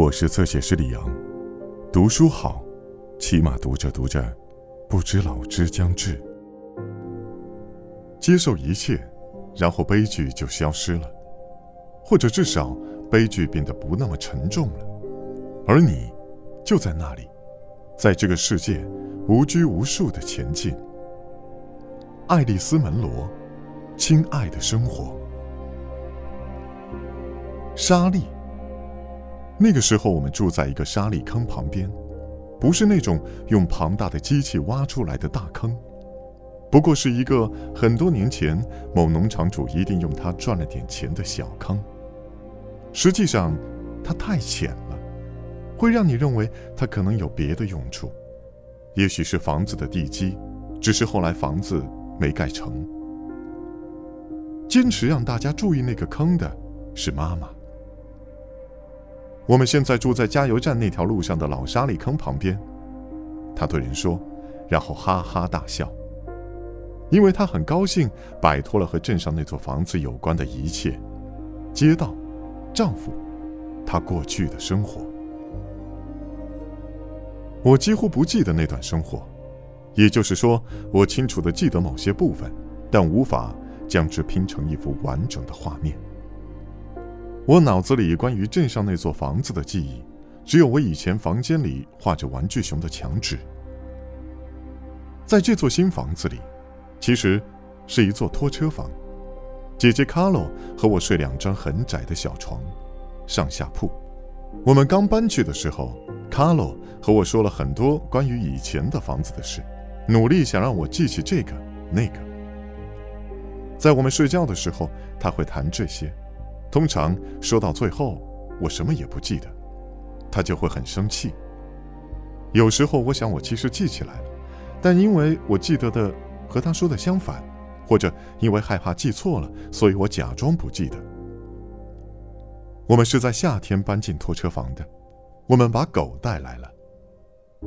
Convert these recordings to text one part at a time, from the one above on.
我是侧写师李阳，读书好，起码读着读着，不知老之将至。接受一切，然后悲剧就消失了，或者至少悲剧变得不那么沉重了。而你，就在那里，在这个世界无拘无束的前进。爱丽丝·门罗，亲爱的生活。莎莉。那个时候，我们住在一个沙砾坑旁边，不是那种用庞大的机器挖出来的大坑，不过是一个很多年前某农场主一定用它赚了点钱的小坑。实际上，它太浅了，会让你认为它可能有别的用处，也许是房子的地基，只是后来房子没盖成。坚持让大家注意那个坑的是妈妈。我们现在住在加油站那条路上的老沙砾坑旁边，他对人说，然后哈哈大笑，因为他很高兴摆脱了和镇上那座房子有关的一切，街道、丈夫，他过去的生活。我几乎不记得那段生活，也就是说，我清楚的记得某些部分，但无法将之拼成一幅完整的画面。我脑子里关于镇上那座房子的记忆，只有我以前房间里画着玩具熊的墙纸。在这座新房子里，其实是一座拖车房。姐姐卡洛和我睡两张很窄的小床，上下铺。我们刚搬去的时候，卡洛和我说了很多关于以前的房子的事，努力想让我记起这个那个。在我们睡觉的时候，他会谈这些。通常说到最后，我什么也不记得，他就会很生气。有时候我想我其实记起来了，但因为我记得的和他说的相反，或者因为害怕记错了，所以我假装不记得。我们是在夏天搬进拖车房的，我们把狗带来了，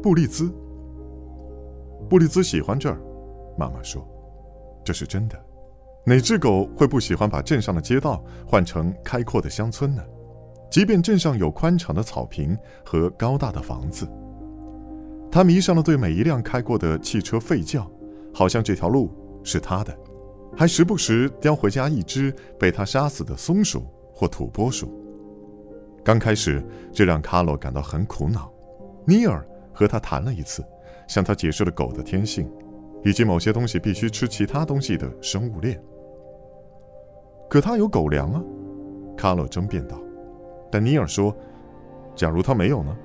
布利兹。布利兹喜欢这儿，妈妈说，这是真的。哪只狗会不喜欢把镇上的街道换成开阔的乡村呢？即便镇上有宽敞的草坪和高大的房子，他迷上了对每一辆开过的汽车吠叫，好像这条路是他的，还时不时叼回家一只被他杀死的松鼠或土拨鼠。刚开始，这让卡洛感到很苦恼。尼尔和他谈了一次，向他解释了狗的天性，以及某些东西必须吃其他东西的生物链。可他有狗粮啊，卡洛争辩道。但尼尔说：“假如他没有呢？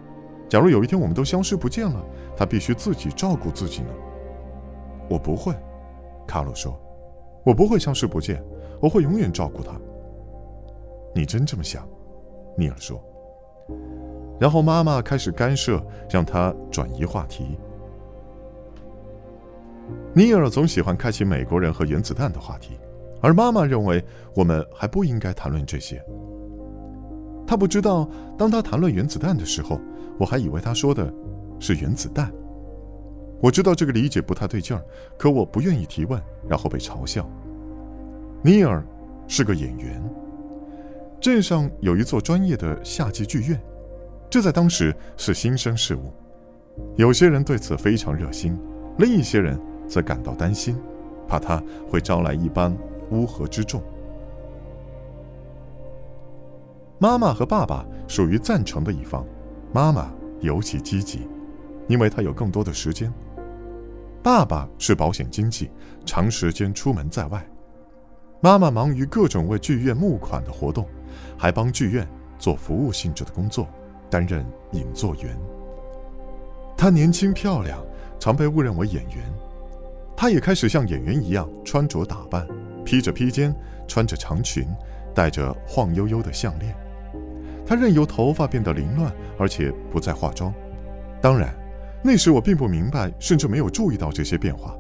假如有一天我们都消失不见了，他必须自己照顾自己呢？”我不会，卡洛说：“我不会消失不见，我会永远照顾他。”你真这么想？尼尔说。然后妈妈开始干涉，让他转移话题。尼尔总喜欢开启美国人和原子弹的话题。而妈妈认为我们还不应该谈论这些。他不知道，当他谈论原子弹的时候，我还以为他说的是原子弹。我知道这个理解不太对劲儿，可我不愿意提问，然后被嘲笑。尼尔是个演员。镇上有一座专业的夏季剧院，这在当时是新生事物。有些人对此非常热心，另一些人则感到担心，怕他会招来一帮。乌合之众。妈妈和爸爸属于赞成的一方，妈妈尤其积极，因为她有更多的时间。爸爸是保险经纪，长时间出门在外。妈妈忙于各种为剧院募款的活动，还帮剧院做服务性质的工作，担任引座员。她年轻漂亮，常被误认为演员。她也开始像演员一样穿着打扮。披着披肩，穿着长裙，戴着晃悠悠的项链，她任由头发变得凌乱，而且不再化妆。当然，那时我并不明白，甚至没有注意到这些变化。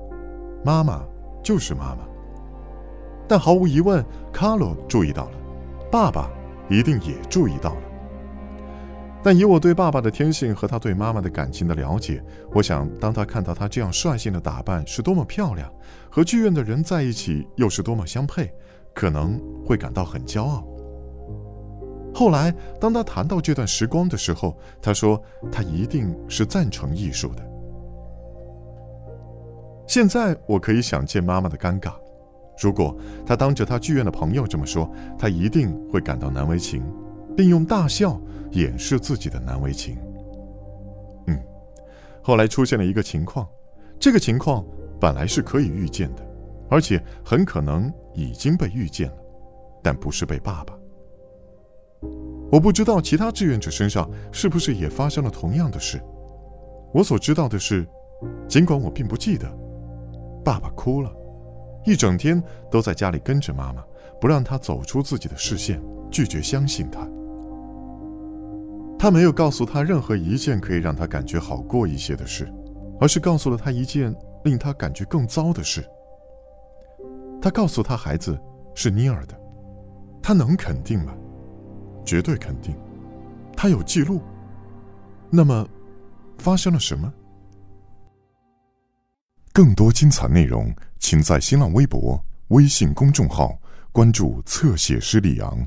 妈妈就是妈妈。但毫无疑问，卡洛注意到了，爸爸一定也注意到了。但以我对爸爸的天性和他对妈妈的感情的了解，我想，当他看到他这样率性的打扮是多么漂亮，和剧院的人在一起又是多么相配，可能会感到很骄傲。后来，当他谈到这段时光的时候，他说他一定是赞成艺术的。现在我可以想见妈妈的尴尬，如果他当着他剧院的朋友这么说，他一定会感到难为情，并用大笑掩饰自己的难为情。嗯，后来出现了一个情况，这个情况本来是可以预见的，而且很可能已经被预见了，但不是被爸爸。我不知道其他志愿者身上是不是也发生了同样的事。我所知道的是，尽管我并不记得。爸爸哭了，一整天都在家里跟着妈妈，不让她走出自己的视线，拒绝相信她。他没有告诉她任何一件可以让她感觉好过一些的事，而是告诉了她一件令她感觉更糟的事。他告诉他孩子是尼尔的，他能肯定吗？绝对肯定。他有记录。那么，发生了什么？更多精彩内容，请在新浪微博、微信公众号关注“侧写师李昂”。